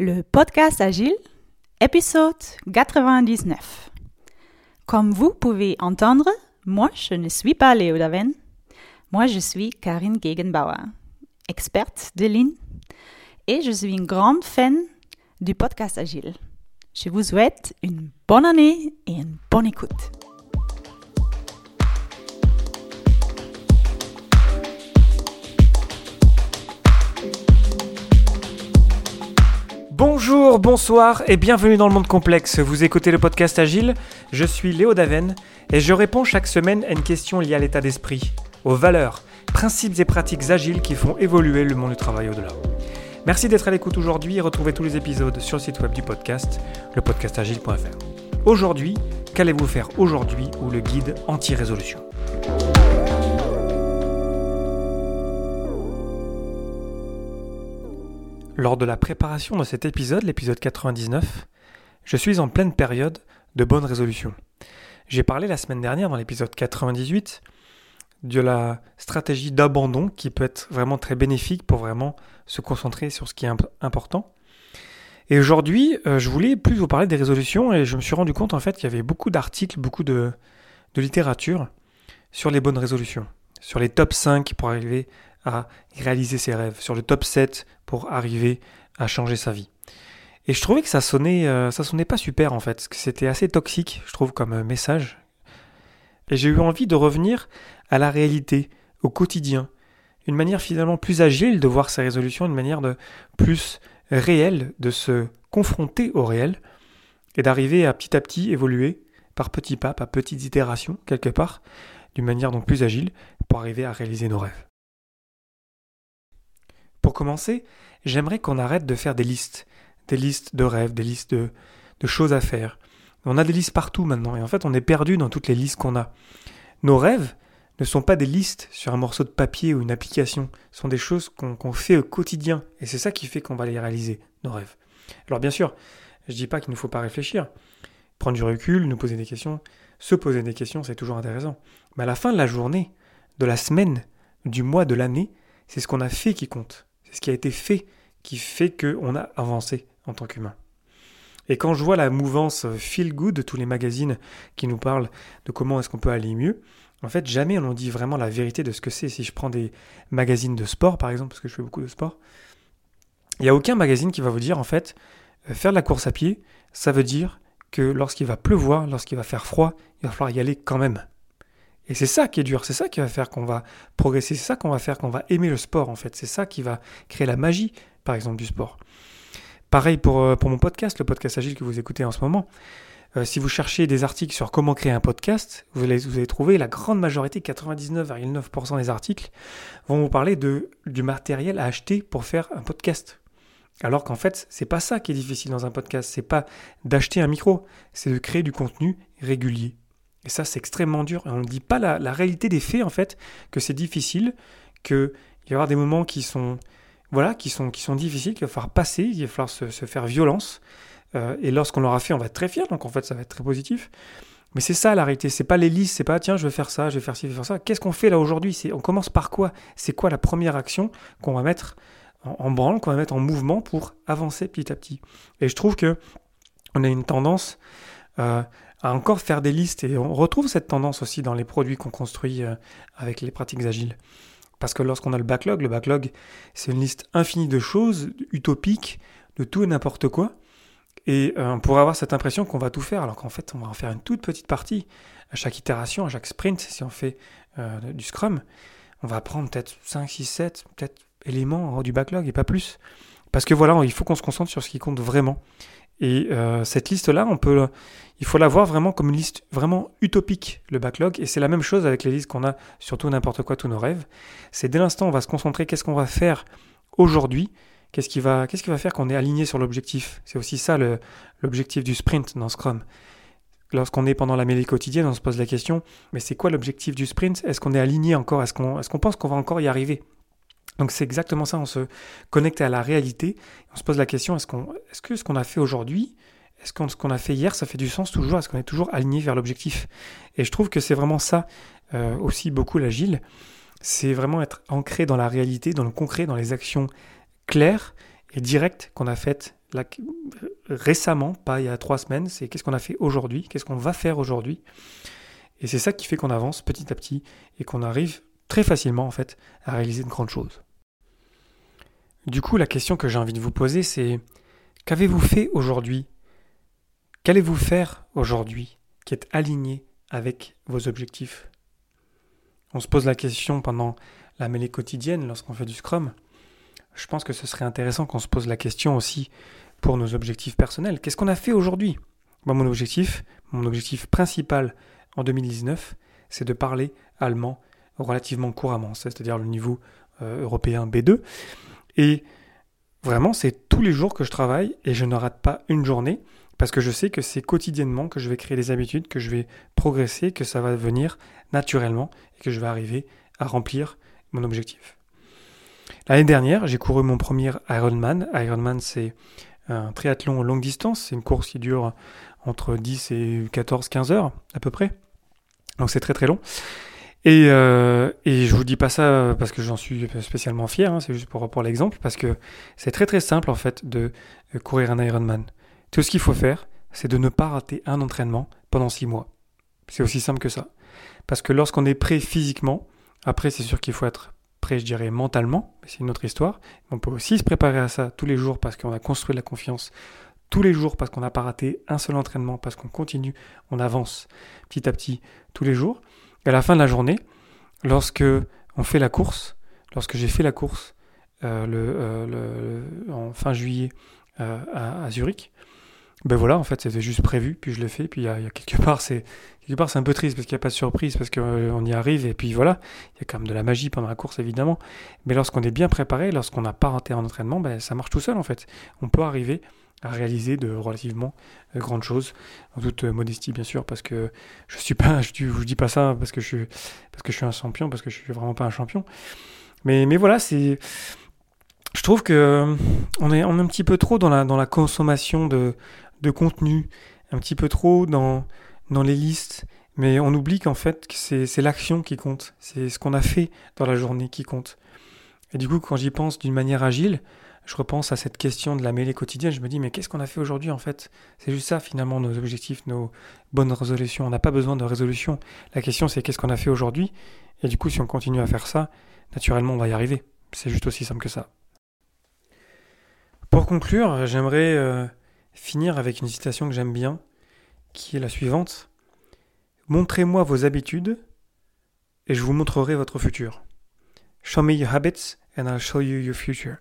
Le podcast Agile, épisode 99. Comme vous pouvez entendre, moi je ne suis pas Léo Daven. Moi je suis Karine Gegenbauer, experte de Lean, et je suis une grande fan du podcast Agile. Je vous souhaite une bonne année et une bonne écoute. Bonjour, bonsoir et bienvenue dans le monde complexe. Vous écoutez le podcast Agile, je suis Léo Daven et je réponds chaque semaine à une question liée à l'état d'esprit, aux valeurs, principes et pratiques agiles qui font évoluer le monde du travail au-delà. Merci d'être à l'écoute aujourd'hui et retrouvez tous les épisodes sur le site web du podcast, lepodcastagile.fr. Aujourd'hui, qu'allez-vous faire aujourd'hui ou le guide anti-résolution? Lors de la préparation de cet épisode, l'épisode 99, je suis en pleine période de bonne résolution. J'ai parlé la semaine dernière dans l'épisode 98 de la stratégie d'abandon qui peut être vraiment très bénéfique pour vraiment se concentrer sur ce qui est important. Et aujourd'hui, euh, je voulais plus vous parler des résolutions et je me suis rendu compte en fait qu'il y avait beaucoup d'articles, beaucoup de littérature sur les bonnes résolutions, sur les top 5 pour arriver à réaliser ses rêves, sur le top 7 pour arriver à changer sa vie. Et je trouvais que ça sonnait, euh, ça sonnait pas super en fait, que c'était assez toxique, je trouve, comme euh, message. Et j'ai eu envie de revenir à la réalité, au quotidien, une manière finalement plus agile de voir ses résolutions, une manière de plus réelle de se confronter au réel et d'arriver à petit à petit évoluer par petits pas, par petites itérations quelque part, d'une manière donc plus agile pour arriver à réaliser nos rêves. Pour commencer, j'aimerais qu'on arrête de faire des listes, des listes de rêves, des listes de, choses à faire. On a des listes partout maintenant, et en fait on est perdu dans toutes les listes qu'on a. Nos rêves ne sont pas des listes sur un morceau de papier ou une application, ce sont des choses qu'on fait au quotidien, et c'est ça qui fait qu'on va les réaliser, nos rêves. Alors bien sûr, je ne dis pas qu'il ne faut pas réfléchir, prendre du recul, nous poser des questions, se poser des questions, c'est toujours intéressant. Mais à la fin de la journée, de la semaine, du mois, de l'année, c'est ce qu'on a fait qui compte ce qui a été fait qui fait qu'on a avancé en tant qu'humain. Et quand je vois la mouvance feel good de tous les magazines qui nous parlent de comment est-ce qu'on peut aller mieux, en fait, jamais on nous dit vraiment la vérité de ce que c'est. Si je prends des magazines de sport, par exemple, parce que je fais beaucoup de sport, il n'y a aucun magazine qui va vous dire, en fait, euh, faire de la course à pied, ça veut dire que lorsqu'il va pleuvoir, lorsqu'il va faire froid, il va falloir y aller quand même. Et c'est ça qui est dur, c'est ça qui va faire qu'on va progresser, c'est ça qu'on va faire qu'on va aimer le sport en fait, c'est ça qui va créer la magie par exemple du sport. Pareil pour, euh, mon podcast, le podcast agile que vous écoutez en ce moment. Euh, si vous cherchez des articles sur comment créer un podcast, vous allez, vous trouver la grande majorité, 99,9% des articles, vont vous parler du matériel à acheter pour faire un podcast. Alors qu'en fait, c'est pas ça qui est difficile dans un podcast, c'est pas d'acheter un micro, c'est de créer du contenu régulier. Et ça, c'est extrêmement dur. On ne dit pas la, réalité des faits, en fait, que c'est difficile, qu'il y avoir des moments qui sont, voilà, qui sont, qui sont difficiles, qu'il va falloir passer, il va falloir se, faire violence. Euh, et lorsqu'on l'aura fait, on va être très fier, donc en fait, ça va être très positif. Mais c'est ça la réalité, c'est pas les listes, c'est pas tiens, je vais faire ça, je vais faire ci, je vais faire ça. Qu'est-ce qu'on fait là aujourd'hui? On commence par quoi? C'est quoi la première action qu'on va mettre en, branle, qu'on va mettre en mouvement pour avancer petit à petit? Et je trouve que on a une tendance euh, à encore faire des listes. Et on retrouve cette tendance aussi dans les produits qu'on construit euh, avec les pratiques agiles. Parce que lorsqu'on a le backlog, le backlog, c'est une liste infinie de choses, utopiques, de tout et n'importe quoi. Et euh, on pourrait avoir cette impression qu'on va tout faire, alors qu'en fait, on va en faire une toute petite partie. À chaque itération, à chaque sprint, si on fait euh, du Scrum, on va prendre peut-être 5, 6, 7, peut-être éléments du backlog et pas plus. Parce que voilà, il faut qu'on se concentre sur ce qui compte vraiment. Et euh, cette liste-là, on peut, il faut la voir vraiment comme une liste vraiment utopique, le backlog. Et c'est la même chose avec les listes qu'on a sur tout n'importe quoi, tous nos rêves. C'est dès l'instant on va se concentrer, qu'est-ce qu'on va faire aujourd'hui? Qu'est-ce qui va, qui va faire qu'on est aligné sur l'objectif? C'est aussi ça l'objectif du sprint dans Scrum. Lorsqu'on est pendant la mêlée quotidienne, on se pose la question, mais c'est quoi l'objectif du sprint? Est-ce qu'on est aligné encore? Est-ce qu'on est qu'on pense qu'on va encore y arriver? Donc c'est exactement ça, on se connecte à la réalité, on se pose la question, est-ce, qu'on, est-ce que ce qu'on a fait aujourd'hui, est-ce que ce qu'on a fait hier, ça fait du sens toujours? Est-ce qu'on est toujours aligné vers l'objectif? Et je trouve que c'est vraiment ça euh, aussi beaucoup l'agile, c'est vraiment être ancré dans la réalité, dans le concret, dans les actions claires et directe qu'on a faite récemment, pas il y a trois semaines, c'est qu'est-ce qu'on a fait aujourd'hui, qu'est-ce qu'on va faire aujourd'hui? Et c'est ça qui fait qu'on avance petit à petit et qu'on arrive très facilement en fait à réaliser de grandes choses. Du coup, la question que j'ai envie de vous poser, c'est qu'avez-vous fait aujourd'hui? Qu'allez-vous faire aujourd'hui qui est aligné avec vos objectifs? On se pose la question pendant la mêlée quotidienne lorsqu'on fait du Scrum. Je pense que ce serait intéressant qu'on se pose la question aussi pour nos objectifs personnels. Qu'est-ce qu'on a fait aujourd'hui? Mon objectif, mon objectif principal en 2019, c'est de parler allemand relativement couramment, c'est-à-dire le niveau euh, européen B2. Et vraiment, c'est tous les jours que je travaille et je ne rate pas une journée parce que je sais que c'est quotidiennement que je vais créer des habitudes, que je vais progresser, que ça va venir naturellement et que je vais arriver à remplir mon objectif. L'année dernière, j'ai couru mon premier Ironman. Ironman, c'est un triathlon longue distance. C'est une course qui dure entre 10 et 14, 15 heures à peu près. Donc c'est très très long. Et, euh, et je vous dis pas ça parce que j'en suis spécialement fier, hein, c'est juste pour, pour l'exemple, parce que c'est très très simple en fait de courir un Ironman. Tout ce qu'il faut faire, c'est de ne pas rater un entraînement pendant six mois. C'est aussi simple que ça. Parce que lorsqu'on est prêt physiquement, après c'est sûr qu'il faut être prêt, je dirais, mentalement, c'est une autre histoire. On peut aussi se préparer à ça tous les jours parce qu'on a construit la confiance tous les jours parce qu'on n'a pas raté un seul entraînement, parce qu'on continue, on avance petit à petit tous les jours. Et à la fin de la journée, lorsque on fait la course, lorsque j'ai fait la course euh, euh, le, en fin juillet euh, à, Zurich, ben voilà, en fait, c'était juste prévu, puis je l'ai fait, puis il y, a, quelque part, c'est quelque part c'est un peu triste parce qu'il n'y a pas de surprise, parce qu'on y arrive, et puis voilà, il y a quand même de la magie pendant la course évidemment, mais lorsqu'on est bien préparé, lorsqu'on n'a pas raté un entraînement, ben ça marche tout seul en fait. On peut arriver à réaliser de relativement euh, grandes choses, en toute euh, modestie bien sûr, parce que je suis pas, je, vous dis pas ça parce que je suis, parce que je suis un champion, parce que je suis vraiment pas un champion. Mais, mais voilà, c'est, je trouve que euh, on est, on un petit peu trop dans la, dans la consommation de, de contenu, un petit peu trop dans, dans les listes, mais on oublie qu'en fait c'est l'action qui compte, c'est ce qu'on a fait dans la journée qui compte. Et du coup, quand j'y pense d'une manière agile, je repense à cette question de la mêlée quotidienne, je me dis mais qu'est-ce qu'on a fait aujourd'hui en fait? C'est juste ça finalement nos objectifs, nos bonnes résolutions. On n'a pas besoin de résolution. La question c'est qu'est-ce qu'on a fait aujourd'hui? Et du coup si on continue à faire ça, naturellement on va y arriver. C'est juste aussi simple que ça. Pour conclure, j'aimerais euh, finir avec une citation que j'aime bien, qui est la suivante. Montrez-moi vos habitudes et je vous montrerai votre futur. Show me your habits and I'll show you your future.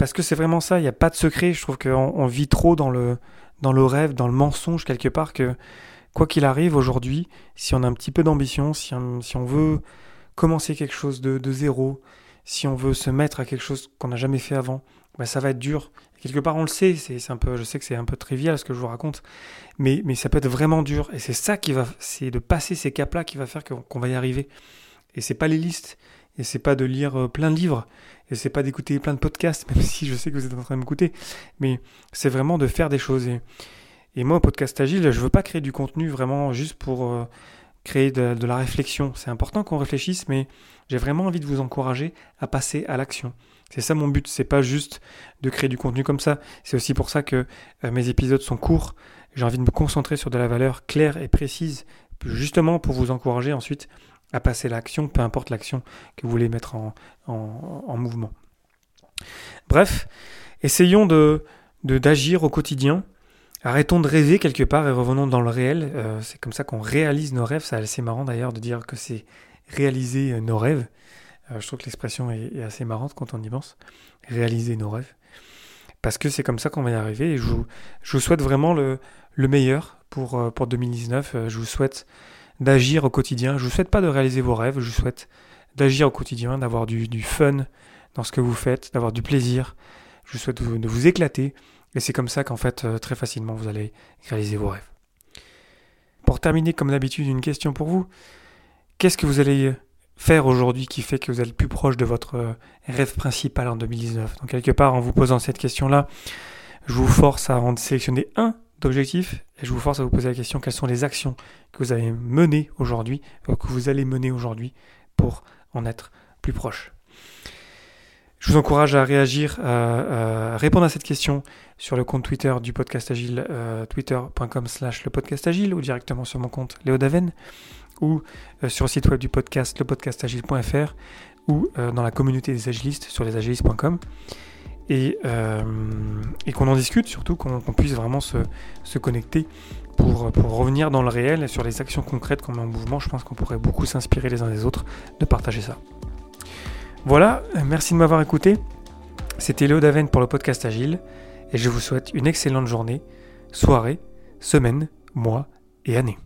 Parce que c'est vraiment ça, il n'y a pas de secret. Je trouve qu'on on vit trop dans le, dans le rêve, dans le mensonge quelque part que quoi qu'il arrive aujourd'hui, si on a un petit peu d'ambition, si on, si on veut commencer quelque chose de, de, zéro, si on veut se mettre à quelque chose qu'on n'a jamais fait avant, bah ça va être dur. quelque part, on le sait, c'est un peu, je sais que c'est un peu trivial ce que je vous raconte, mais, mais ça peut être vraiment dur. Et c'est ça qui va, c'est de passer ces caps-là qui va faire qu'on va y arriver. Et c'est pas les listes, et c'est pas de lire euh, plein de livres, et c'est pas d'écouter plein de podcasts, même si je sais que vous êtes en train de m'écouter, mais c'est vraiment de faire des choses. Et, moi, podcast agile, je veux pas créer du contenu vraiment juste pour euh, créer de, de, la réflexion. C'est important qu'on réfléchisse, mais j'ai vraiment envie de vous encourager à passer à l'action. C'est ça mon but, c'est pas juste de créer du contenu comme ça. C'est aussi pour ça que euh, mes épisodes sont courts. J'ai envie de me concentrer sur de la valeur claire et précise, justement pour vous encourager ensuite à passer l'action, peu importe l'action que vous voulez mettre en, en, mouvement. Bref, essayons de d'agir au quotidien. Arrêtons de rêver quelque part et revenons dans le réel. Euh, c'est comme ça qu'on réalise nos rêves. C'est assez marrant d'ailleurs de dire que c'est réaliser euh, nos rêves. Euh, je trouve que l'expression est, assez marrante quand on y pense. Réaliser nos rêves. Parce que c'est comme ça qu'on va y arriver. Je vous, je vous souhaite vraiment le, le meilleur pour, pour 2019. Je vous souhaite d'agir au quotidien. Je vous souhaite pas de réaliser vos rêves, je vous souhaite d'agir au quotidien, d'avoir du, fun dans ce que vous faites, d'avoir du plaisir. Je vous souhaite de vous, éclater. Et c'est comme ça qu'en fait, euh, très facilement, vous allez réaliser vos rêves. Pour terminer, comme d'habitude, une question pour vous. Qu'est-ce que vous allez faire aujourd'hui qui fait que vous êtes plus proche de votre euh, rêve principal en 2019 Donc quelque part, en vous posant cette question-là, je vous force à en sélectionner un d'objectifs et je vous force à vous poser la question quelles sont les actions que vous avez menées aujourd'hui, que vous allez mener aujourd'hui pour en être plus proche? Je vous encourage à réagir, à, répondre à cette question sur le compte Twitter du podcast Agile, euh, twitter.com slash le podcast Agile, ou directement sur mon compte Léo Daven, ou euh, sur le site web du podcast, lepodcastagile.fr, ou euh, dans la communauté des agilistes sur lesagilistes.com. Et, et qu'on en discute, surtout qu'on puisse vraiment se, connecter pour, revenir dans le réel sur les actions concrètes qu'on met en mouvement. Je pense qu'on pourrait beaucoup s'inspirer les uns des autres de partager ça. Voilà, merci de m'avoir écouté. C'était Léo Daven pour le podcast Agile et je vous souhaite une excellente journée, soirée, semaine, mois et année.